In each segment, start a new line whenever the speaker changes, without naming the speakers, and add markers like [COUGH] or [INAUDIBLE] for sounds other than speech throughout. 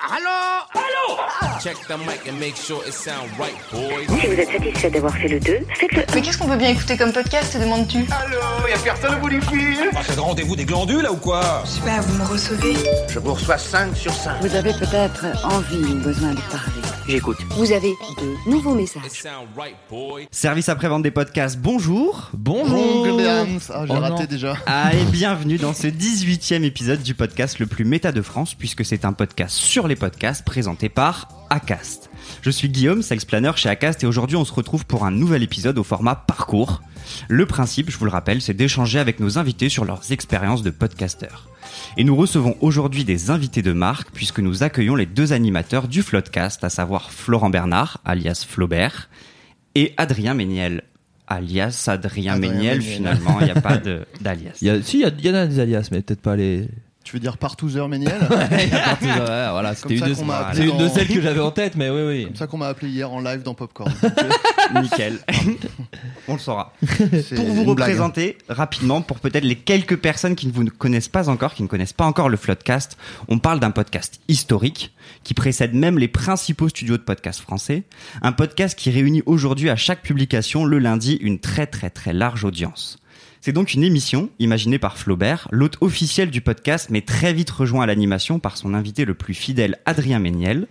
Allô? Allô?
Check the mic and make sure it sound right, boys.
Si vous êtes satisfait d'avoir fait le 2, faites-le.
Mais qu'est-ce qu'on peut bien écouter comme podcast, te demandes-tu?
Allô Y'a personne au bout du fil
Ah, c'est le rendez-vous des glandules là ou quoi?
Je sais pas, vous me recevez
Je vous reçois 5 sur 5.
Vous avez peut-être envie ou besoin de parler.
J'écoute.
Vous avez de nouveaux messages.
Service après-vente des podcasts, bonjour
Bonjour. Ah, j'ai
Oh
raté
non.
déjà.
Ah, et bienvenue dans ce 18e épisode du podcast le plus méta de France, puisque c'est un podcast sur les podcasts présenté par Acast. Je suis Guillaume, sales planner chez Acast, et aujourd'hui on se retrouve pour un nouvel épisode au format parcours. Le principe, je vous le rappelle, c'est d'échanger avec nos invités sur leurs expériences de podcasteurs. Et nous recevons aujourd'hui des invités de marque, puisque nous accueillons les deux animateurs du Floodcast, à savoir Florent Bernard, alias Flaubert, et Adrien Méniel, alias Adrien,
Adrien
Méniel,
Méniel.
finalement, il n'y a pas d'alias. [LAUGHS]
Si, il y, y en a des alias, mais peut-être pas les.
Tu veux dire Partouzeur Méniel [LAUGHS] [LAUGHS]
Ouais, voilà, c'était une, de, celles que j'avais en tête, mais oui, oui.
Comme ça qu'on m'a appelé hier en live dans Popcorn. [LAUGHS]
Nickel. On le saura. Pour vous
blague.
représenter rapidement, pour peut-être les quelques personnes qui ne vous connaissent pas encore, qui ne connaissent pas encore le Floodcast, on parle d'un podcast historique qui précède même les principaux studios de podcast français. Un podcast qui réunit aujourd'hui à chaque publication le lundi une très très très large audience. C'est donc une émission imaginée par Flaubert, l'hôte officiel du podcast, mais très vite rejoint à l'animation par son invité le plus fidèle, Adrien Méniel.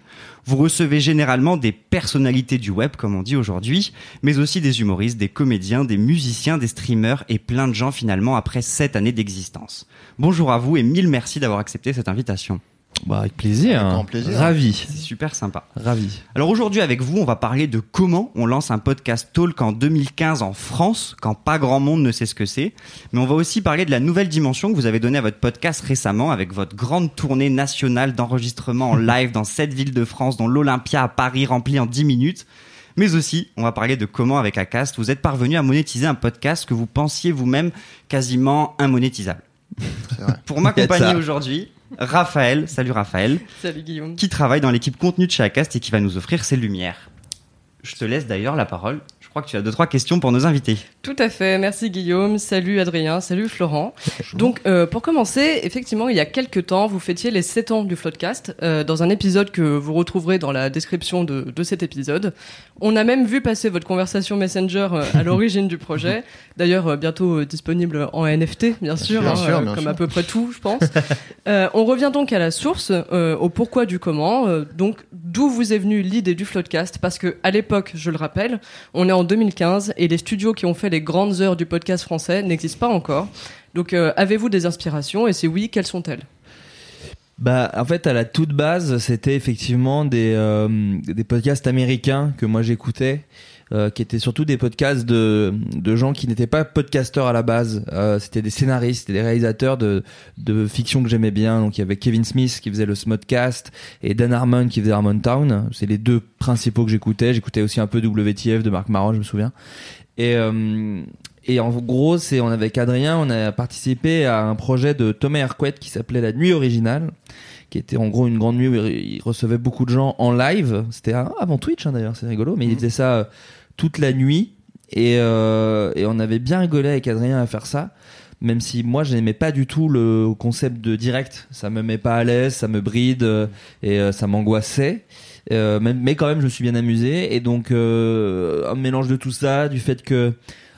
Vous recevez généralement des personnalités du web, comme on dit aujourd'hui, mais aussi des humoristes, des comédiens, des musiciens, des streamers et plein de gens finalement après sept années d'existence. Bonjour à vous et mille merci d'avoir accepté cette invitation.
Bah, avec plaisir.
Avec grand plaisir.
Ravi.
C'est super sympa.
Ravi.
Alors aujourd'hui avec vous, on va parler de comment on lance un podcast talk en 2015 en France, quand pas grand monde ne sait ce que c'est. Mais on va aussi parler de la nouvelle dimension que vous avez donnée à votre podcast récemment avec votre grande tournée nationale d'enregistrement en [LAUGHS] live dans sept villes de France, dont l'Olympia à Paris remplie en 10 minutes. Mais aussi, on va parler de comment avec Acast, vous êtes parvenu à monétiser un podcast que vous pensiez vous-même quasiment immonétisable. Pour m'accompagner [LAUGHS] aujourd'hui, Raphaël, salut Raphaël,
Salut Guillaume.
qui travaille dans l'équipe contenu de chez Acast et qui va nous offrir ses lumières. Je te laisse d'ailleurs la parole. Crois que tu as deux trois questions pour nos invités.
Tout à fait, merci Guillaume, salut Adrien, salut Florent. Donc euh, pour commencer, effectivement, il y a quelques temps, vous fêtiez les 7 ans du Floodcast euh, dans un épisode que vous retrouverez dans la description de, de cet épisode. On a même vu passer votre conversation Messenger euh, à [LAUGHS] l'origine du projet, d'ailleurs euh, bientôt euh, disponible en NFT, bien sûr,
sûr,
hein,
sûr,
euh,
bien
comme
sûr.
à peu près tout, je pense. [LAUGHS] Euh, on revient donc à la source, euh, au pourquoi du comment. euh, donc d'où vous est venue l'idée du Floodcast? Parce que à l'époque, je le rappelle, on est en 2015 et les studios qui ont fait les grandes heures du podcast français n'existent pas encore. Donc euh, avez-vous des inspirations et si oui, quelles sont-elles?
Bah, en fait, à la toute base, c'était effectivement des, euh, des podcasts américains que moi j'écoutais. Euh, qui étaient surtout des podcasts de, de gens qui n'étaient pas podcasteurs à la base. Euh, c'était des scénaristes, c'était des réalisateurs de, de fiction que j'aimais bien. Donc il y avait Kevin Smith qui faisait le Smodcast et Dan Harmon qui faisait Harmon Town. C'est les deux principaux que j'écoutais. J'écoutais aussi un peu WTF de Marc Maron, je me souviens. Et, euh, et en gros, c'est on avec Adrien, on a participé à un projet de Thomas Hercouet qui s'appelait La Nuit Originale, qui était en gros une grande nuit où il recevait beaucoup de gens en live. C'était avant Twitch hein, d'ailleurs, c'est rigolo, mais il faisait ça euh, toute la nuit et, euh, et on avait bien rigolé avec Adrien à faire ça. Même si moi je n'aimais pas du tout le concept de direct, ça me met pas à l'aise, ça me bride euh, et euh, ça m'angoissait. Euh, mais quand même je me suis bien amusé et donc euh, un mélange de tout ça, du fait que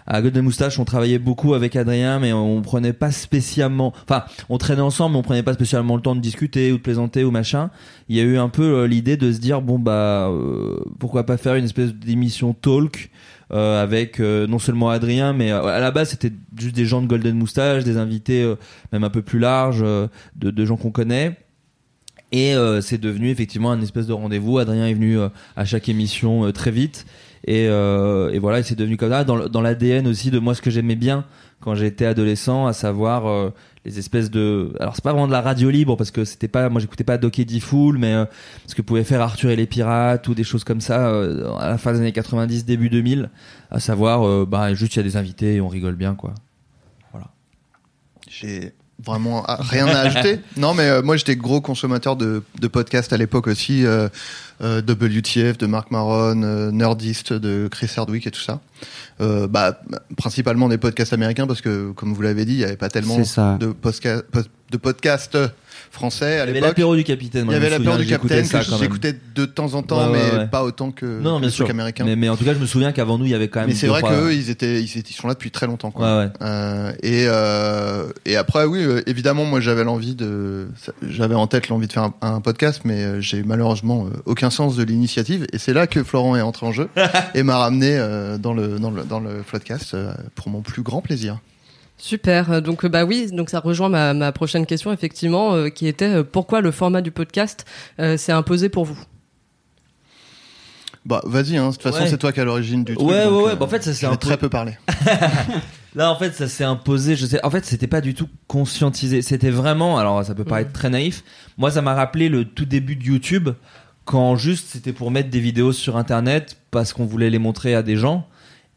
à Golden Moustache on travaillait beaucoup avec Adrien mais on prenait pas spécialement, enfin on traînait ensemble mais on prenait pas spécialement le temps de discuter ou de plaisanter ou machin. Il y a eu un peu euh, l'idée de se dire bon bah euh, pourquoi pas faire une espèce d'émission talk euh, avec euh, non seulement Adrien, mais euh, à la base c'était juste des gens de Golden Moustache, des invités euh, même un peu plus larges, euh, de, de gens qu'on connaît. Et c'est devenu effectivement un espèce de rendez-vous. Adrien est venu à chaque émission très vite. Et, euh, et voilà, et c'est devenu comme ça dans, l'ADN aussi de moi ce que j'aimais bien quand j'étais adolescent, à savoir euh, les espèces de. Alors c'est pas vraiment de la radio libre parce que c'était pas, moi j'écoutais pas Donkey Fool, mais euh, ce que pouvait faire Arthur et les pirates ou des choses comme ça euh, à la fin des années 90, début 2000, à savoir bah juste il y a des invités et on rigole bien quoi.
J'ai vraiment ah, rien à ajouter. [LAUGHS] Non, mais euh, moi j'étais gros consommateur de, de podcasts à l'époque aussi, euh, euh, WTF de Marc Maron, euh, Nerdist de Chris Hardwick et tout ça. Euh, bah, principalement des podcasts américains parce que, comme vous l'avez dit, il n'y avait pas tellement de, podcasts français à
Il y avait
l'époque.
l'apéro du capitaine.
Il y avait l'apéro du capitaine
ça
que j'écoutais de temps en temps,
Ouais, ouais,
mais
ouais.
pas autant que,
Non,
que
bien
les
sûr.
trucs américains.
Mais, mais en tout cas, je me souviens qu'avant nous, il y avait quand même.
Mais c'est vrai
trois-
qu'eux, ils étaient, ils étaient, ils sont là depuis très longtemps, quoi.
Ouais, ouais.
Euh, et euh, et après, oui, évidemment, moi, j'avais l'envie de, j'avais en tête l'envie de faire un, un podcast, mais j'ai malheureusement euh, aucun sens de l'initiative. Et c'est là que Florent est entré en jeu [LAUGHS] et m'a ramené euh, dans le dans le dans le podcast euh, pour mon plus grand plaisir.
Super. Euh, Donc bah oui, donc ça rejoint ma, ma prochaine question effectivement, euh, qui était euh, pourquoi le format du podcast euh, s'est imposé pour vous?
Bah, vas-y, hein. De toute façon,
Ouais.
c'est toi qui as l'origine du truc.
Ouais,
donc,
ouais, ouais.
euh,
Bah, en fait, ça s'est peu-
très peu parlé. [LAUGHS]
Là, en fait, ça s'est imposé. Je sais. En fait, c'était pas du tout conscientisé. C'était vraiment. Alors, ça peut paraître
Mhm.
très naïf. Moi, ça m'a rappelé le tout début de YouTube, quand juste c'était pour mettre des vidéos sur Internet parce qu'on voulait les montrer à des gens.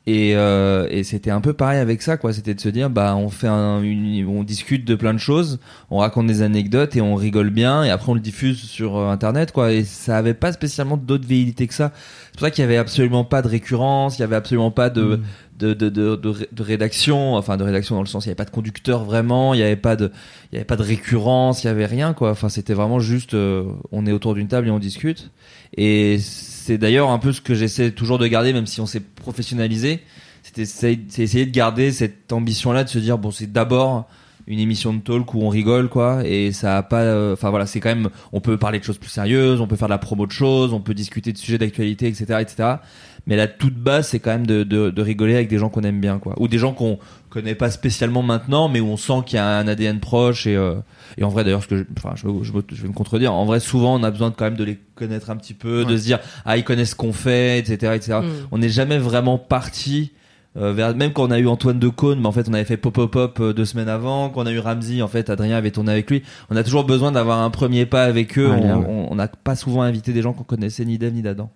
Et, euh, et c'était un peu pareil avec ça, quoi. C'était de se dire, bah, on fait un, une- on discute de plein de choses, on raconte des anecdotes et on rigole bien, et après on le diffuse sur euh, Internet, quoi. Et ça avait pas spécialement d'autres velléités que ça. C'est pour ça qu'il y avait absolument pas de récurrence, il y avait absolument pas de, de, de, de, de, de rédaction, enfin de rédaction dans le sens, il y avait pas de conducteur vraiment, il y avait pas de, il y avait pas de récurrence, il y avait rien, quoi. Enfin, c'était vraiment juste, euh, on est autour d'une table et on discute. Et c'est d'ailleurs un peu ce que j'essaie toujours de garder, même si on s'est professionnalisé. C'est essayer de garder cette ambition-là, de se dire bon, c'est d'abord une émission de talk où on rigole, quoi. Et ça a pas, euh, enfin voilà, c'est quand même, on peut parler de choses plus sérieuses, on peut faire de la promo de choses, on peut discuter de sujets d'actualité, etc., etc. Mais la toute base, c'est quand même de, de, de rigoler avec des gens qu'on aime bien, quoi. Ou des gens qu'on connaît pas spécialement maintenant, mais où on sent qu'il y a un ADN proche et euh, et en vrai d'ailleurs, ce que je, enfin, je, je, vais me contredire. En vrai, souvent, on a besoin de, quand même de les connaître un petit peu, de se dire ah ils connaissent ce qu'on fait, etc., etc.
Mm.
On n'est jamais vraiment parti. Euh, même quand on a eu Antoine de Caunes, mais en fait on avait fait Pop Pop Pop euh, deux semaines avant, quand on a eu Ramsey, en fait Adrien avait tourné avec lui. On a toujours besoin d'avoir un premier pas avec eux. On
ouais.
n'a pas souvent invité des gens qu'on connaissait ni d'Eve ni d'Adam.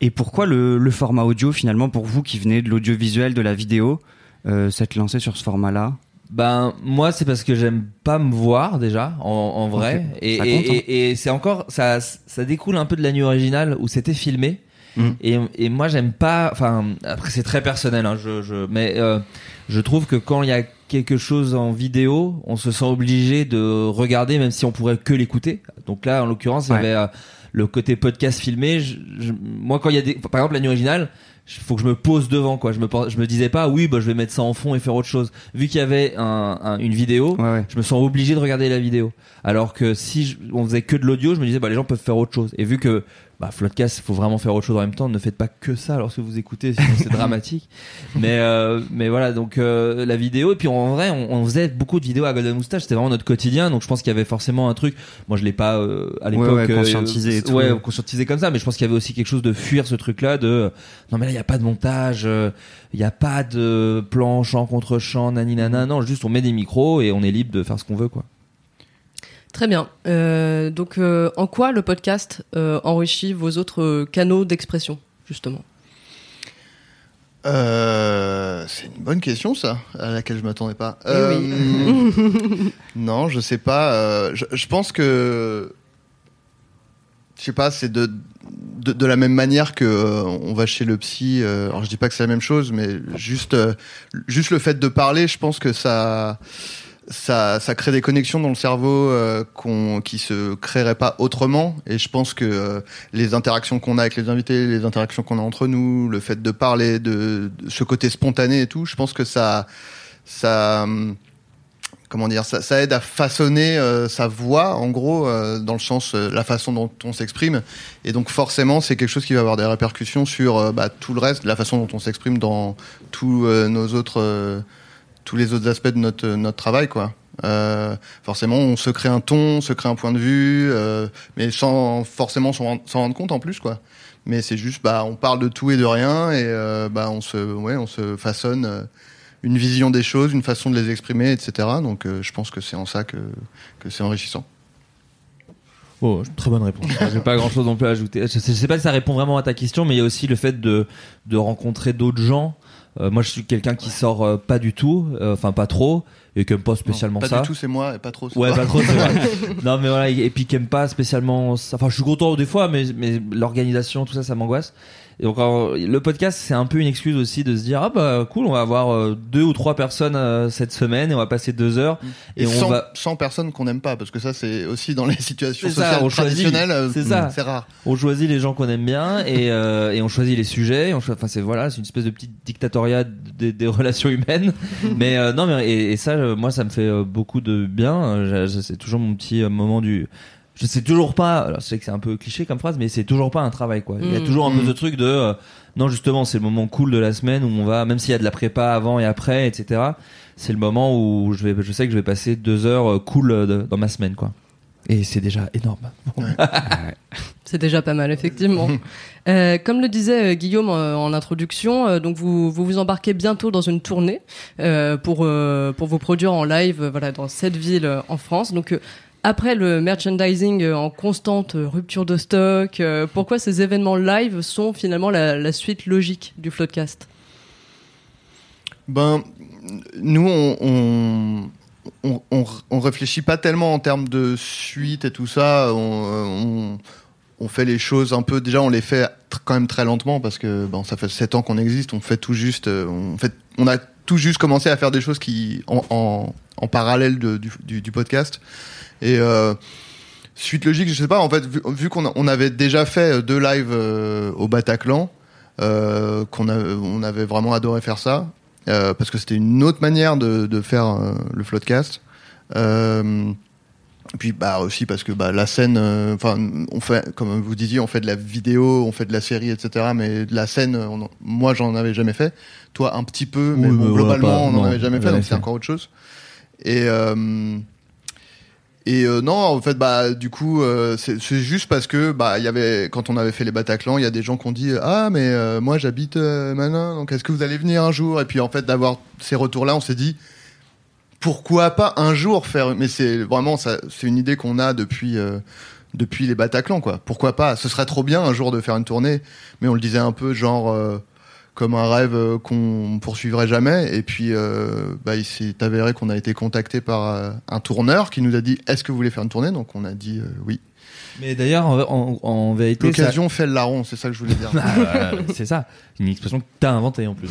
Et pourquoi le, le format audio finalement pour vous qui venez de l'audiovisuel, de la vidéo, euh, s'être lancé sur ce format-là?
Ben moi c'est parce que j'aime pas me voir déjà en, en vrai et, et,
hein.
et- et c'est encore ça ça découle un peu de la nuit originale où c'était filmé
Mm.
et, moi j'aime pas enfin après c'est très personnel hein, je, je mais euh, je trouve que quand il y a quelque chose en vidéo on se sent obligé de regarder même si on pourrait que l'écouter donc là en l'occurrence il y avait euh, le côté podcast filmé. Je- je- moi quand il y a des par exemple la nuit originale il faut que je me pose devant quoi. Je me je me disais pas oui bah je vais mettre ça en fond et faire autre chose. Vu qu'il y avait un, un- une vidéo
Ouais, ouais.
je me sens obligé de regarder la vidéo. Alors que si je- on faisait que de l'audio je me disais bah les gens peuvent faire autre chose. Et vu que bah Floodcast il faut vraiment faire autre chose en même temps ne faites pas que ça lorsque vous écoutez sinon c'est [LAUGHS] dramatique. Mais euh, mais voilà donc euh, la vidéo. Et puis en vrai on, on faisait beaucoup de vidéos à Golden Moustache. C'était vraiment notre quotidien. Donc je pense qu'il y avait forcément un truc. Moi je l'ai pas euh, à l'époque
ouais,
euh,
conscientisé et tout.
ouais conscientisé comme ça mais je pense qu'il y avait aussi quelque chose de fuir ce truc là de non mais là il y a pas de montage euh, il y a pas de plan chant contre chant nani nana non juste on met des micros et on est libre de faire ce qu'on veut quoi
Très bien. Euh, donc euh, en quoi le podcast euh, enrichit vos autres canaux d'expression justement?
Euh, c'est une bonne question, ça, à laquelle je m'attendais pas. Euh,
oui.
non, je sais pas. euh, je, je pense que, je sais pas, c'est de, de de la même manière que euh, on va chez le psy. alors je dis pas que c'est la même chose, mais juste juste le fait de parler, je pense que ça ça, ça crée des connexions dans le cerveau euh, qu'on, qui se créeraient pas autrement. Et je pense que euh, les interactions qu'on a avec les invités, les interactions qu'on a entre nous, le fait de parler, de, ce côté spontané et tout, je pense que ça, ça, hum, comment dire, ça, ça aide à façonner euh, sa voix, en gros, euh, dans le sens, euh, la façon dont on s'exprime. Et donc forcément, c'est quelque chose qui va avoir des répercussions sur euh, bah, tout le reste, la façon dont on s'exprime dans tous nos autres tous les autres aspects de notre notre travail quoi. Euh, forcément, on se crée un ton, on se crée un point de vue, euh, mais sans forcément s'en rendre- s'en rendre compte en plus quoi. mais c'est juste, bah, on parle de tout et de rien et euh, bah, on se, ouais, on se façonne une vision des choses, une façon de les exprimer, etc. Donc, euh, je pense que c'est en ça que, que c'est enrichissant.
Oh, très bonne réponse. [LAUGHS] J'ai pas grand chose non plus à ajouter. Je sais, je sais pas si ça répond vraiment à ta question, mais il y a aussi le fait de, de rencontrer d'autres gens. Euh, moi, je suis quelqu'un qui sort euh, pas du tout, euh, enfin pas trop, et qui aime pas spécialement
pas
ça.
du tout, c'est moi et pas trop.
Ouais, pas trop, c'est vrai. [LAUGHS] non, mais voilà, et puis qui aime pas spécialement ça. Enfin, je suis content des fois, mais, mais l'organisation, tout ça, ça m'angoisse. Et donc, alors, le podcast, c'est un peu une excuse aussi de se dire, ah bah cool, on va avoir euh, deux ou trois personnes euh, cette semaine et on va passer deux heures.
Et,
Et, on va.
sans personnes qu'on n'aime pas, parce que ça, c'est aussi dans les situations
ça,
sociales traditionnelles, euh,
C'est ça.
c'est rare.
On choisit les gens qu'on aime bien et, euh, et on choisit les sujets. Enfin, c'est voilà, c'est une espèce de petite dictatoriat des, des relations humaines. [LAUGHS] mais euh, non, mais et, et ça, moi, ça me fait beaucoup de bien. C'est toujours mon petit moment du. Je sais toujours pas. Alors, je sais que c'est un peu cliché comme phrase, mais c'est toujours pas un travail, quoi. Il y a
Mm.
toujours un peu
Mm.
ce truc de. euh, non, justement, c'est le moment cool de la semaine où on va, même s'il y a de la prépa avant et après, etc. C'est le moment où je vais, je sais que je vais passer deux heures euh, cool euh, de- dans ma semaine, quoi. Et c'est déjà énorme. [LAUGHS]
C'est déjà pas mal, effectivement. [LAUGHS] Euh, comme le disait euh, Guillaume euh, en introduction, euh, donc vous, vous vous embarquez bientôt dans une tournée euh, pour euh, pour vous produire en live, euh, voilà, dans cette ville euh, en France. Donc euh, après le merchandising euh, en constante euh, rupture de stock, euh, pourquoi ces événements live sont finalement la, suite logique du Floodcast?
Ben, nous, on, on, on, réfléchit pas tellement en termes de suite et tout ça. On, on, fait les choses un peu. Déjà, on les fait quand même très lentement parce que bon, ça fait 7 ans qu'on existe. On fait tout juste. On, fait, on a tout juste commencé à faire des choses qui en, en, parallèle du, du, podcast. Et euh, suite logique, je sais pas. En fait, vu, qu'on on avait déjà fait deux lives euh, au Bataclan, euh, qu'on a, on avait vraiment adoré faire ça. Euh, parce que c'était une autre manière de, de faire euh, le floodcast. Et puis bah aussi parce que bah, la scène, euh, enfin on fait, comme vous disiez, on fait de la vidéo, on fait de la série, etc. Mais de la scène, on moi j'en avais jamais fait. Toi un petit peu, mais
Oui,
bon, globalement
pas-
on n'en avait jamais fait, donc c'est encore autre chose. Et euh, et euh, non, en fait, bah du coup, euh, c'est juste parce que bah il y avait quand on avait fait les Bataclan, il y a des gens qui ont dit ah mais euh, moi j'habite Manin, donc est-ce que vous allez venir un jour? Et puis en fait d'avoir ces retours-là, on s'est dit pourquoi pas un jour faire Mais c'est vraiment ça, c'est une idée qu'on a depuis euh, depuis les Bataclan quoi. Pourquoi pas? Ce serait trop bien un jour de faire une tournée, mais on le disait un peu genre. euh, comme un rêve euh, qu'on poursuivrait jamais. Et puis, euh, bah, il s'est avéré qu'on a été contacté par un tourneur qui nous a dit Est-ce que vous voulez faire une tournée? Donc, on a dit oui.
Mais d'ailleurs, en, en- en vérité, ça-
L'occasion fait le larron, c'est ça que je voulais dire. [LAUGHS]
Ah, c'est ça. Une expression que t'as inventée en plus,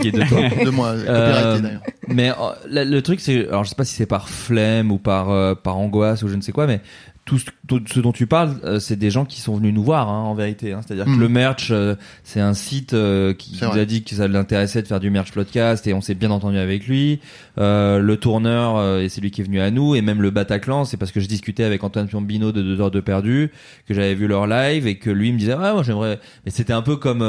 qui- est de toi. [LAUGHS]
de moi,
Euh,
copyrighté d'ailleurs.
mais euh, le, le truc, c'est, alors je sais pas si c'est par flemme ou par euh, par angoisse ou je ne sais quoi, mais tout ce, tout ce dont tu parles, euh, c'est des gens qui sont venus nous voir, hein, en vérité. hein. C'est-à-dire
Mm.
que le merch, euh, c'est un site euh, qui nous a dit que ça l'intéressait de faire du merch podcast et on s'est bien entendu avec lui. Euh, le tourneur, euh, et c'est lui qui est venu à nous, et même le Bataclan, c'est parce que je discutais avec Antoine Piombino de Deux heures de perdu, que j'avais vu leur live et que lui me disait, ah moi j'aimerais. Mais c'était un peu comme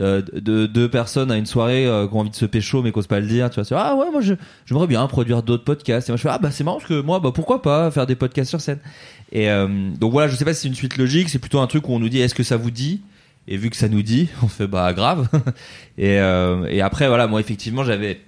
euh, de deux personnes à une soirée euh, qui ont envie de se pécho mais qui osent pas le dire tu vois. Ah ouais moi je j'aimerais bien produire d'autres podcasts. Et moi je fais ah bah c'est marrant parce que moi bah pourquoi pas faire des podcasts sur scène? Et euh, donc voilà je sais pas si c'est une suite logique c'est plutôt un truc où on nous dit est-ce que ça vous dit? Et vu que ça nous dit [LAUGHS] on fait bah grave. [LAUGHS] Et euh, et après voilà moi effectivement j'avais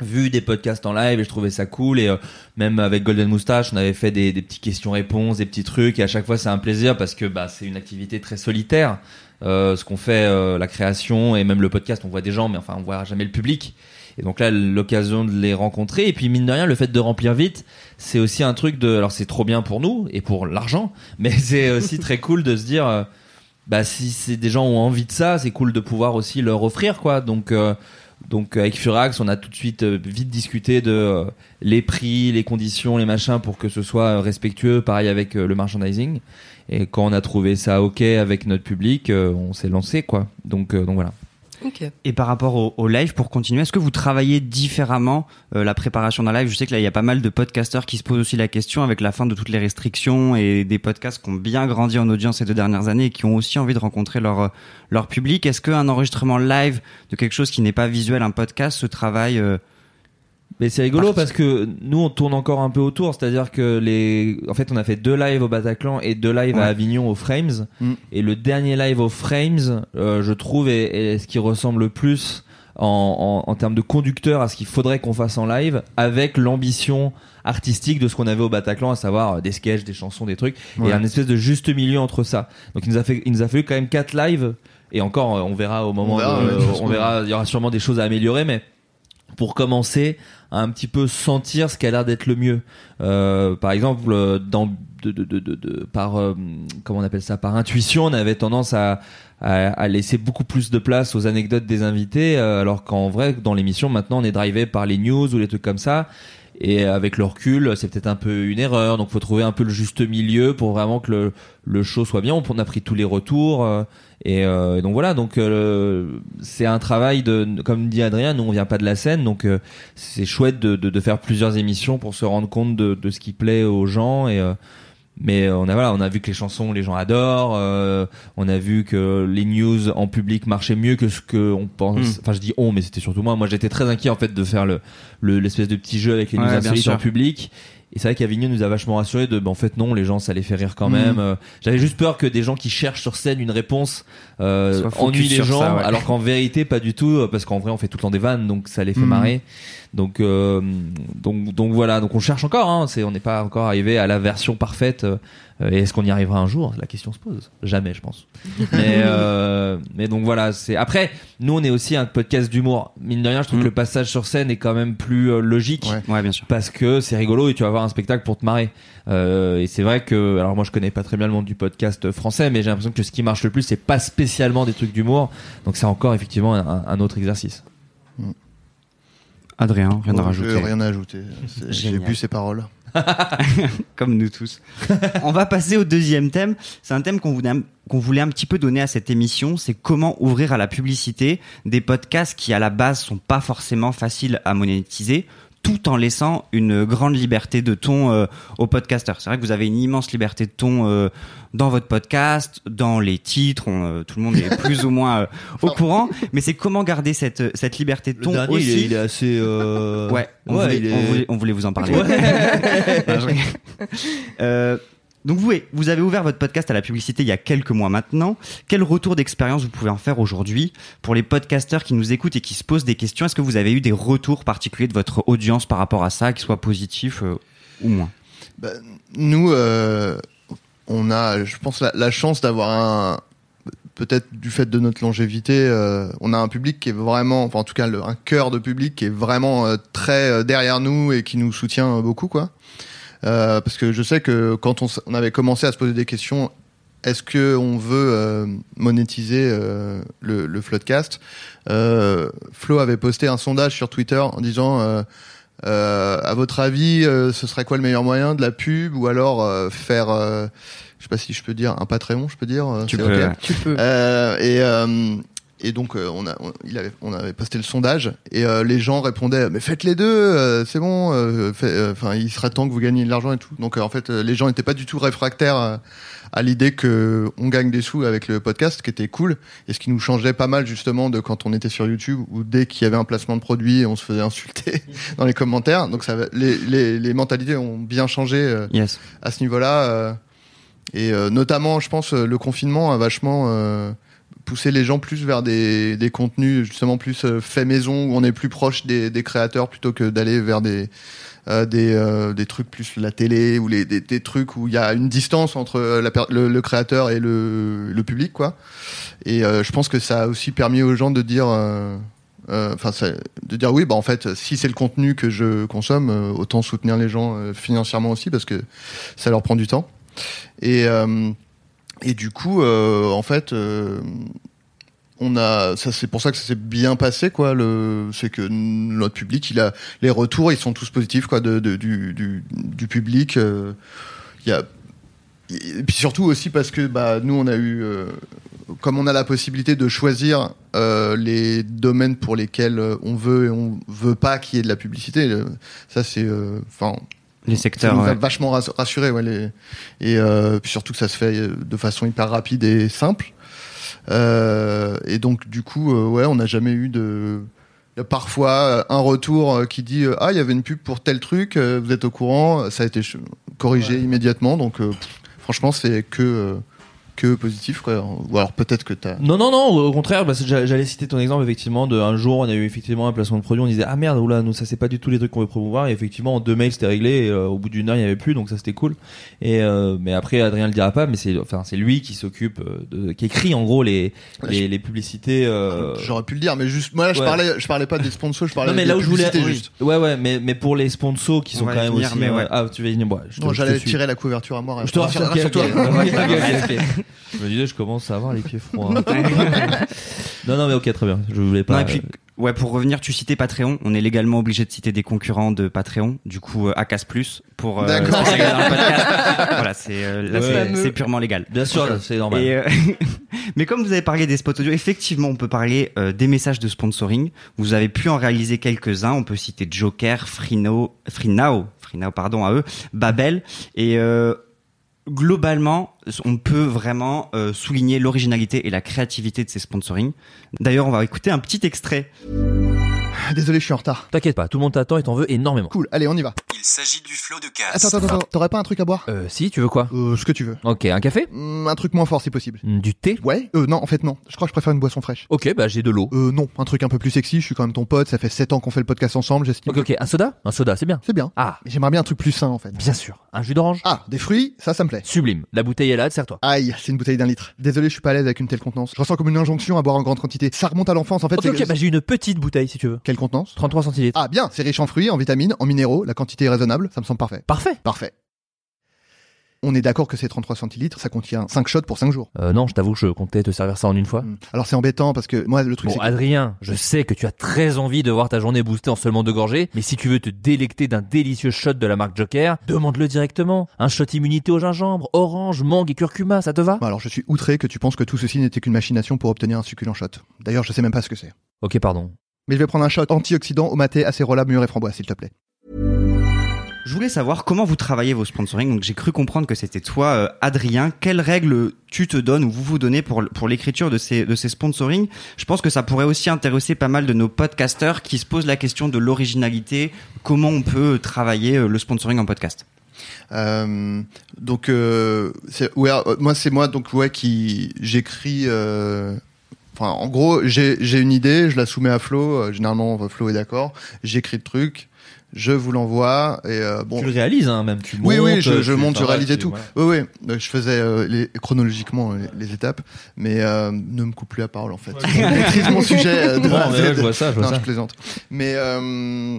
vu des podcasts en live et je trouvais ça cool. Et euh, même avec Golden Moustache on avait fait des, des petits questions-réponses des petits trucs. Et à chaque fois c'est un plaisir parce que bah c'est une activité très solitaire euh, ce qu'on fait euh, la création et même le podcast on voit des gens mais enfin on voit jamais le public. Et donc là l'occasion de les rencontrer. Et puis mine de rien le fait de remplir vite c'est aussi un truc de alors c'est trop bien pour nous et pour l'argent [LAUGHS] mais c'est aussi très cool de se dire euh, bah si c'est des gens ont envie de ça c'est cool de pouvoir aussi leur offrir quoi. Donc euh, donc avec Furax, on a tout de suite euh, vite discuté de euh, les prix, les conditions, les machins pour que ce soit euh, respectueux. Pareil avec euh, le merchandising. Et quand on a trouvé ça ok avec notre public, euh, on s'est lancé quoi. Donc euh, donc voilà.
Ok.
Et par rapport au, au live, pour continuer, est-ce que vous travaillez différemment euh, la préparation d'un live? Je sais que là, il y a pas mal de podcasteurs qui se posent aussi la question avec la fin de toutes les restrictions et des podcasts qui ont bien grandi en audience ces deux dernières années et qui ont aussi envie de rencontrer leur euh, leur public. Est-ce qu'un enregistrement live de quelque chose qui n'est pas visuel, un podcast, se travaille euh,
Mais c'est rigolo parce que nous on tourne encore un peu autour, c'est-à-dire que les, en fait on a fait deux lives au Bataclan et deux lives
Ouais.
à Avignon au Frames,
Mm.
et le dernier live au Frames, euh, je trouve est, est ce qui ressemble le plus en, en, en termes de conducteur à ce qu'il faudrait qu'on fasse en live, avec l'ambition artistique de ce qu'on avait au Bataclan, à savoir euh, des sketchs, des chansons, des trucs,
Ouais.
et un espèce de juste milieu entre ça. Donc il nous a fait, il nous a fallu quand même quatre lives, et encore euh, on verra au moment,
On verra,
de-
façon.
on verra, il y aura sûrement des choses à améliorer, mais pour commencer à un petit peu sentir ce qui a l'air d'être le mieux. Euh, par exemple, euh, dans de, de, de, par euh, comment on appelle ça, par intuition, on avait tendance à, à, à laisser beaucoup plus de place aux anecdotes des invités, euh, alors qu'en vrai, dans l'émission, maintenant, on est drivé par les news ou les trucs comme ça. Et avec le recul, c'est peut-être un peu une erreur. Donc, faut trouver un peu le juste milieu pour vraiment que le, le show soit bien. On a pris tous les retours. euh, et euh, donc voilà. Donc, euh, c'est un travail de, comme dit Adrien, nous on vient pas de la scène, donc euh, c'est chouette de, de, de faire plusieurs émissions pour se rendre compte de, de ce qui plaît aux gens. Et euh, mais on a voilà, on a vu que les chansons, les gens adorent. euh, on a vu que les news en public marchaient mieux que ce que on pense.
Mm.
Enfin, je dis on, mais c'était surtout moi. Moi, j'étais très inquiet en fait de faire le le- l'espèce de petit jeu avec les news
Ouais,
insolites en public. Et c'est vrai qu'Avignon nous a vachement rassuré de, bah, en fait non, les gens ça les fait rire quand
Mm.
même. Euh, J'avais juste peur que des gens qui cherchent sur scène une réponse euh, ennuient les gens,
ça, ouais.
alors qu'en vérité pas du tout, euh, parce qu'en vrai on fait tout le temps des vannes, donc ça les fait
Mm.
marrer. Donc euh, donc donc voilà, donc on cherche encore. Hein, c'est on n'est pas encore arrivé à la version parfaite. Euh, et est-ce qu'on y arrivera un jour? La question se pose. Jamais, je pense. [LAUGHS] mais euh, mais donc voilà, c'est après nous on est aussi un podcast d'humour. Mine de rien, je trouve
Mm.
que le passage sur scène est quand même plus euh, logique
Ouais.
Ouais, bien sûr.
parce que c'est rigolo et tu vas voir un spectacle pour te marrer. Euh, et c'est vrai que, alors moi je connais pas très bien le monde du podcast français, mais j'ai l'impression que ce qui marche le plus, c'est pas spécialement des trucs d'humour. Donc c'est encore effectivement un, un autre exercice.
Adrien, rien à
Bon,
rajouter.
je- Rien à ajouter. J'ai bu ces paroles. [LAUGHS]
comme nous tous. On va passer au deuxième thème. C'est un thème qu'on voulait, un- qu'on voulait un petit peu donner à cette émission. C'est comment ouvrir à la publicité des podcasts qui, à la base, sont pas forcément faciles à monétiser tout en laissant une grande liberté de ton euh, aux podcasteurs. C'est vrai que vous avez une immense liberté de ton euh, dans votre podcast, dans les titres, on, euh, tout le monde est [LAUGHS] plus ou moins euh, au courant, mais c'est comment garder cette, cette liberté de ton aussi.
est, assez. euh,
Ouais, on,
ouais,
voulait,
il est-
on, voulait, on voulait vous en parler.
Ouais. [LAUGHS]
Non, je rigole. Euh, [LAUGHS] donc vous, avez ouvert votre podcast à la publicité il y a quelques mois maintenant. Quel retour d'expérience vous pouvez en faire aujourd'hui pour les podcasteurs qui nous écoutent et qui se posent des questions? Est-ce que vous avez eu des retours particuliers de votre audience par rapport à ça, qu'ils soient positifs euh, ou moins?
Bah, nous, euh, on a, je pense, la, chance d'avoir un, peut-être du fait de notre longévité, euh, on a un public qui est vraiment, enfin en tout cas un cœur de public qui est vraiment très derrière nous et qui nous soutient beaucoup, quoi. Euh, parce que je sais que quand on, s- on avait commencé à se poser des questions, est-ce que on veut euh, monétiser euh, le, le Floodcast euh, Flo avait posté un sondage sur Twitter en disant euh, euh, à votre avis, euh, ce serait quoi le meilleur moyen de la pub ou alors euh, faire, euh, je sais pas si je peux dire un Patreon, je peux dire. euh,
Tu peux.
Tu peux.
euh, et, euh, et donc euh, on a, on, il avait, on avait posté le sondage et euh, les gens répondaient mais faites les deux, euh, c'est bon. euh, fait- euh, Enfin, il serait temps que vous gagniez de l'argent et tout. Donc euh, en fait, les gens n'étaient pas du tout réfractaires à, à l'idée que on gagne des sous avec le podcast, ce qui était cool et ce qui nous changeait pas mal justement de quand on était sur YouTube où dès qu'il y avait un placement de produit, on se faisait insulter [LAUGHS] dans les commentaires. Donc ça, les, les, les mentalités ont bien changé.
Yes.
à ce niveau-là. euh, et euh, notamment, je pense, le confinement a vachement poussé les gens plus vers des, des contenus justement plus euh, maison, où on est plus proche des, des créateurs plutôt que d'aller vers des, euh, des, euh, des trucs plus la télé ou les, des, des trucs où il y a une distance entre euh, la le, le créateur et le, le public, quoi. Et euh, je pense que ça a aussi permis aux gens de dire. Enfin, de dire oui, bah en fait, si c'est le contenu que je consomme, euh, autant soutenir les gens euh, financièrement aussi parce que ça leur prend du temps. Et, et du coup, euh, en fait, euh, on a, ça c'est pour ça que ça s'est bien passé, quoi. Le, c'est que notre public, il a les retours, ils sont tous positifs, quoi, du, public. euh, Il y a et puis surtout aussi parce que bah nous on a eu comme on a la possibilité de choisir les domaines pour lesquels on veut et on veut pas qu'il y ait de la publicité ça c'est enfin
Les
ça
secteurs.
nous a
ouais.
vachement rass- rassuré ouais, les... et euh, puis surtout que ça se fait euh, de façon hyper rapide et simple Euh, et donc du coup euh, ouais on n'a jamais eu de Il y a parfois euh, un retour qui dit ah il y avait une pub pour tel truc, vous êtes au courant, ça a été corrigé immédiatement. Donc euh, pff, franchement c'est que euh, que positif quoi. Ou alors peut-être que t'as.
Non, non, non, au contraire, j'a- j'allais citer ton exemple, effectivement, de un jour, on a eu effectivement un placement de produit, on disait, ah merde, oula, nous, ça c'est pas du tout les trucs qu'on veut promouvoir, et effectivement, en deux mails, c'était réglé, et euh, au bout d'une heure, il n'y avait plus, donc ça c'était cool. Et, euh, mais après, Adrien le dira pas, mais c'est, enfin, c'est lui qui s'occupe euh, de, qui écrit, en gros, les, les, les publicités, euh,
J'aurais pu le dire, mais juste moi là je
Ouais.
parlais je parlais pas des sponsors, je parlais
non mais
des
là où je voulais
juste.
ouais ouais mais mais pour les sponsors qui sont quand
y
même
venir,
aussi
mais
euh,
ouais.
ah tu vas y te
j'allais tirer la couverture à moi.
je te rassure ok, ok. Je me disais je commence à avoir les pieds froids [LAUGHS] [LAUGHS] non non mais ok très bien je voulais pas
Non, et puis, ouais, pour revenir, tu citais Patreon. On est légalement obligé de citer des concurrents de Patreon. Du coup, euh, Acas Plus pour euh,
D'accord.
pour regarder dans le podcast. [LAUGHS] voilà, c'est euh, là,
Ouais.
c'est-
Fameux.
c'est purement légal.
bien sûr c'est normal
Et, euh, mais comme vous avez parlé des spots audio, effectivement, on peut parler euh, des messages de sponsoring. Vous avez pu en réaliser quelques-uns. On peut citer Joker, Frino, Freenow, Freenow, pardon, à eux, Babel. Et euh, globalement, on peut vraiment euh, souligner l'originalité et la créativité de ces sponsoring. D'ailleurs, on va écouter un petit extrait.
Désolé, je suis en retard.
T'inquiète pas, tout le monde t'attend et t'en veut énormément.
Cool, allez, on y va.
Il s'agit du flot de casse.
Attends, attends, attends, t'aurais pas un truc à boire?
Euh, si, tu veux quoi?
Euh, Ce que tu veux.
Ok, un café?
Hmm, un truc moins fort si possible.
Mm, Du thé?
Ouais Euh, non, en fait, non. Je crois que je préfère une boisson fraîche.
Ok, bah j'ai de l'eau.
Euh, non, un truc un peu plus sexy. Je suis quand même ton pote. Ça fait 7 ans qu'on fait le podcast ensemble. J'estime.
Ok, ok, un soda? Un soda, c'est bien.
C'est bien.
Ah,
Mais j'aimerais bien un truc plus sain en fait.
bien sûr. Un jus d'orange?
Ah, des fruits, ça, ça me plaît.
Sublime. La bouteille est là, sers-toi.
Aïe, c'est une bouteille d'un litre. Désolé, je suis pas à l'aise avec une telle contenance. Je ressens comme une injonction à boire en grande quantité. Ça remonte à l'enfance en fait.
Ok,
c'est
ok,
que-
bah j'ai une petite bouteille si tu veux.
Quelle contenance
33 centilitres.
Ah, bien, c'est riche en fruits, en vitamines, en minéraux. La quantité est raisonnable. Ça me semble parfait.
Parfait.
Parfait. On est d'accord que c'est 33 centilitres, ça contient 5 shots pour 5 jours.
Euh, non, je t'avoue que je comptais te servir ça en une fois.
Hmm. Alors c'est embêtant parce que moi le truc
Bon,
c'est que-
Adrien, je sais que tu as très envie de voir ta journée boostée en seulement deux gorgées, mais si tu veux te délecter d'un délicieux shot de la marque Joker, demande-le directement. Un shot immunité au gingembre, orange, mangue et curcuma, ça te va?
Bah, alors je suis outré que tu penses que tout ceci n'était qu'une machination pour obtenir un succulent shot. D'ailleurs, je sais même pas ce que c'est.
Ok, pardon.
Mais je vais prendre un shot antioxydant au maté, acérola, mûr et framboise, s'il te plaît.
Je voulais savoir comment vous travaillez vos sponsoring. Donc j'ai cru comprendre que c'était toi, euh, Adrien. Quelles règles tu te donnes ou vous vous donnez pour, pour l'écriture de ces, de ces sponsoring? Je pense que ça pourrait aussi intéresser pas mal de nos podcasteurs qui se posent la question de l'originalité. Comment on peut travailler euh, le sponsoring en podcast?
Euh, donc, euh, ouais, moi, c'est moi donc ouais qui j'écris. Euh, Enfin, en gros, j'ai j'ai une idée, je la soumets à Flo. euh, généralement, Flo est d'accord. J'écris le truc, je vous l'envoie et euh, bon.
tu le réalises hein, même tu
Oui,
montes,
oui, je, je
tu-
monte, je réalisais
tu-
tout.
voilà.
Oui, oui, euh, je faisais euh, les, chronologiquement euh, les, les étapes, mais euh, ne me coupe plus la parole en fait. Je maîtrise mon sujet. euh, de
Non, mais ouais, je vois ça, je vois
non,
ça.
je plaisante. Mais euh,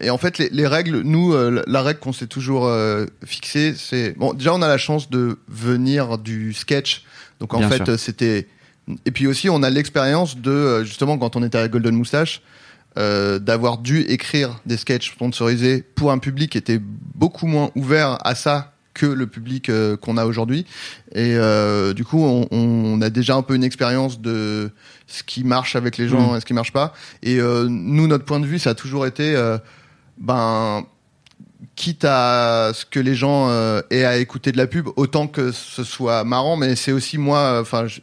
et en fait, les, les règles, nous, euh, la règle qu'on s'est toujours euh, fixée, c'est bon. Déjà, on a la chance de venir du sketch, donc en
Bien
fait, euh, c'était. Et puis aussi, on a l'expérience de euh, justement quand on était à Golden Moustache. euh, d'avoir dû écrire des sketchs sponsorisés pour un public qui était beaucoup moins ouvert à ça que le public euh, qu'on a aujourd'hui. Et euh, du coup, on, on a déjà un peu une expérience de ce qui marche avec les gens
Mm.
et ce qui marche pas. Et nous, notre point de vue, ça a toujours été, ben, quitte à ce que les gens euh, aient à écouter de la pub, autant que ce soit marrant. Mais c'est aussi moi, enfin, je,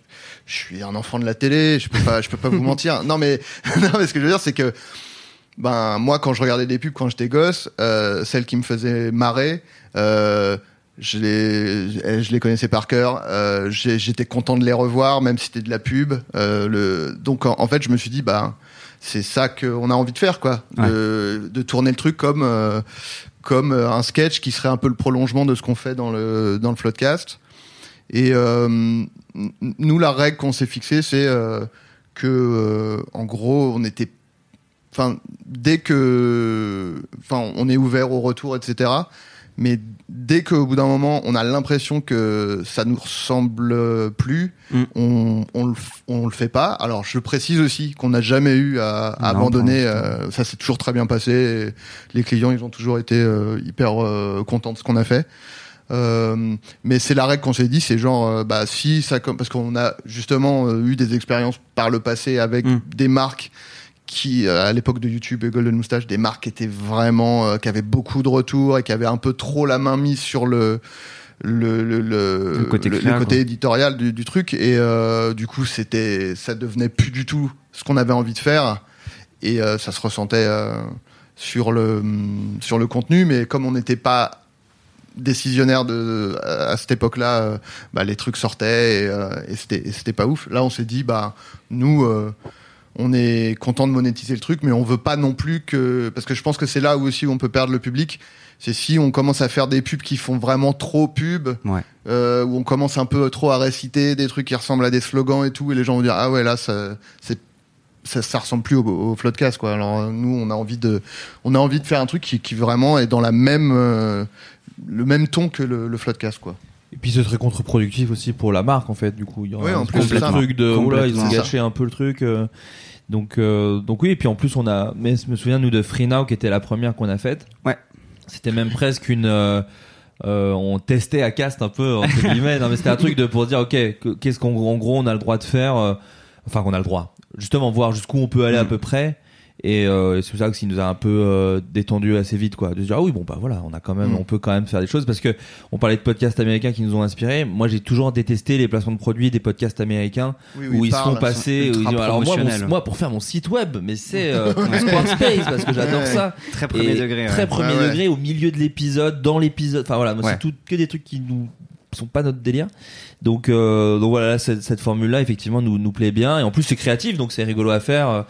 je suis un enfant de la télé, je peux pas, je peux pas vous mentir. [LAUGHS] Non, mais [LAUGHS] non, mais ce que je veux dire, c'est que ben moi quand je regardais des pubs quand j'étais gosse, euh, celles qui me faisaient marrer, euh, je les je les connaissais par cœur. Euh, J'étais content de les revoir, même si c'était de la pub. Euh, le donc en, en fait je me suis dit bah c'est ça qu'on a envie de faire quoi, de, de tourner le truc comme euh, comme euh, un sketch qui serait un peu le prolongement de ce qu'on fait dans le dans le floodcast. Et euh, nous la règle qu'on s'est fixée c'est euh, que en gros on était enfin dès que enfin on est ouvert au retour etc mais dès qu'au bout d'un moment on a l'impression que ça nous ressemble plus
Mm.
on, on, on le fait pas alors je précise aussi qu'on n'a jamais eu à, à
Non,
abandonner euh, ça s'est toujours très bien passé les clients ils ont toujours été euh, hyper euh, contents de ce qu'on a fait euh, mais c'est la règle qu'on s'est dit, c'est genre, bah si ça, parce qu'on a justement eu des expériences par le passé avec
Mm.
des marques qui, euh, à l'époque de YouTube et Golden Moustache, des marques qui étaient vraiment, euh, qui avaient beaucoup de retours et qui avaient un peu trop la main mise sur le le, le, le,
Le côté
le éditorial du, du truc. Et euh, du coup c'était ça devenait plus du tout ce qu'on avait envie de faire. Et euh, ça se ressentait sur le sur le contenu, mais comme on n'était pas décisionnaire de à cette époque-là, bah, les trucs sortaient et, et c'était et c'était pas ouf. Là, on s'est dit bah nous on est content de monétiser le truc, mais on veut pas non plus que parce que je pense que c'est là où aussi on peut perdre le public. C'est si on commence à faire des pubs qui font vraiment trop pub,
Ouais.
euh, où on commence un peu trop à réciter des trucs qui ressemblent à des slogans et tout, et les gens vont dire ah ouais là ça c'est ça, ça ressemble plus au, au Floodcast quoi. Alors nous on a envie de on a envie de faire un truc qui, qui vraiment est dans la même euh, le même ton que le, le Floodcast quoi.
Et puis ce serait contre-productif aussi pour la marque en fait. Du coup, il y aurait
Oui, en
un
plus, ça.
truc de ils ont
Complètement.
gâché un peu le truc. euh, donc euh, donc oui. Et puis en plus, on a. Mais je me souviens nous de Free Now qui était la première qu'on a faite.
Ouais.
C'était même presque une. euh, on testait à cast un peu entre guillemets. non mais c'était un truc de pour dire ok que- qu'est-ce qu'en en gros on a le droit de faire. enfin qu'on a le droit. Justement voir jusqu'où on peut aller à
Mm.
peu près. Et euh, c'est pour ça que ça nous a un peu euh, détendu assez vite quoi de se dire ah oui bon bah voilà on a quand même
Mm.
on peut quand même faire des choses parce que on parlait de podcasts américains qui nous ont inspirés moi j'ai toujours détesté les placements de produits des podcasts américains
Oui,
où ils se font
parlent,
passer
sont
où ils disent, alors moi, mon- moi pour faire mon site web mais c'est [LAUGHS] euh, Squarespace parce que j'adore
Ouais.
ça
Très premier
Et
degré. ouais.
très premier
Ouais, ouais.
degré au milieu de l'épisode dans l'épisode enfin voilà moi
Ouais.
c'est tout que des trucs qui nous sont pas notre délire donc euh, donc voilà là, cette, cette formule là effectivement nous nous plaît bien et en plus c'est créatif donc c'est rigolo à faire Euh,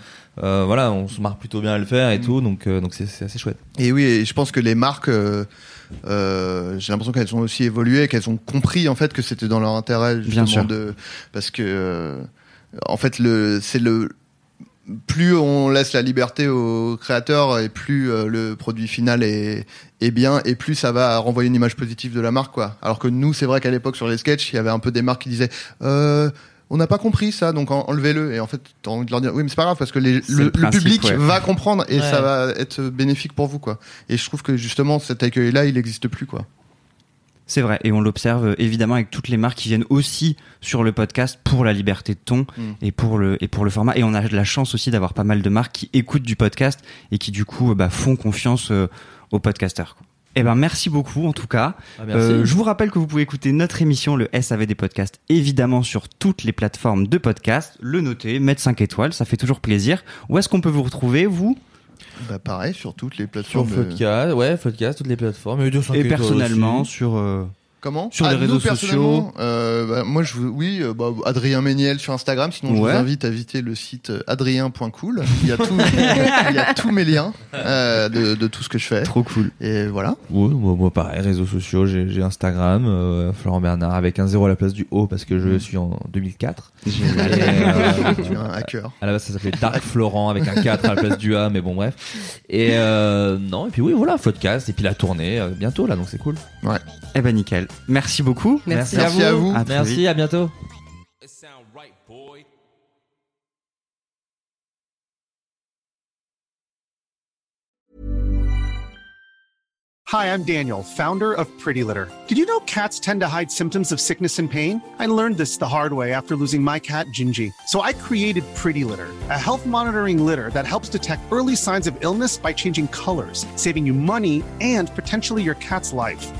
euh, voilà on se marre plutôt bien à le faire
Mm.
et tout donc euh, donc c'est assez chouette
Et oui, et je pense que les marques, euh, euh, j'ai l'impression qu'elles ont aussi évolué, qu'elles ont compris en fait que c'était dans leur intérêt justement
sûr.
de, parce que euh, en fait le, c'est le plus on laisse la liberté aux créateurs et plus euh, le produit final est, est bien et plus ça va renvoyer une image positive de la marque quoi. Alors que nous c'est vrai qu'à l'époque sur les sketchs il y avait un peu des marques qui disaient euh, on n'a pas compris ça donc en- enlevez-le et en fait t'as envie de leur dire oui mais c'est pas grave parce que les- le, public
ouais.
va comprendre et
Ouais.
ça va être bénéfique pour vous quoi. Et je trouve que justement cet accueil là il n'existe plus quoi.
C'est vrai, et on l'observe euh, évidemment avec toutes les marques qui viennent aussi sur le podcast pour la liberté de ton
Mm.
et pour le et pour le format. Et on a de la chance aussi d'avoir pas mal de marques qui écoutent du podcast et qui du coup bah, font confiance euh, aux podcasteurs. quoi. Eh ben merci beaucoup en tout cas.
Ah.
Euh, je vous rappelle que vous pouvez écouter notre émission, le SAV des podcasts, évidemment sur toutes les plateformes de podcast. Le noter, mettre 5 étoiles, ça fait toujours plaisir. Où est-ce qu'on peut vous retrouver, vous?
Bah pareil sur toutes les
sur
plateformes. de-
Floodcast ouais Floodcast toutes les plateformes et,
Et personnellement sur euh,
Comment
Sur les
nous,
réseaux sociaux.
euh, bah, Moi, je vous, oui, euh, bah, Adrien Méniel sur Instagram. Sinon, je
Ouais.
vous invite à visiter le site euh, adrien.cool. Il y a tout, [LAUGHS] il y a tous mes liens euh, de, de tout ce que je fais.
trop cool.
Et voilà.
Ouais, moi, moi, pareil, réseaux sociaux, j'ai Instagram, euh, Florent Bernard avec un zéro à la place du O parce que je
Mm.
suis en 2004. [LAUGHS]
Génial.
Et, euh, [LAUGHS]
tu es un hacker.
à la base, ça s'appelait Dark Florent avec un 4 à la place du A, mais bon, bref. Et euh, non, et puis oui, voilà, Floodcast, et puis la tournée euh, bientôt là, donc c'est cool.
Eh ben nickel. Merci beaucoup.
Merci.
Merci à vous.
À très
Merci,
vite.
à bientôt.
It sound right, boy.
Hi, I'm Daniel, founder of Pretty Litter. Did you know cats tend to hide symptoms of sickness and pain? I learned this the hard way after losing my cat, Gingy. So I created Pretty Litter, a health monitoring litter that helps detect early signs of illness by changing colors, saving you money and potentially your cat's life.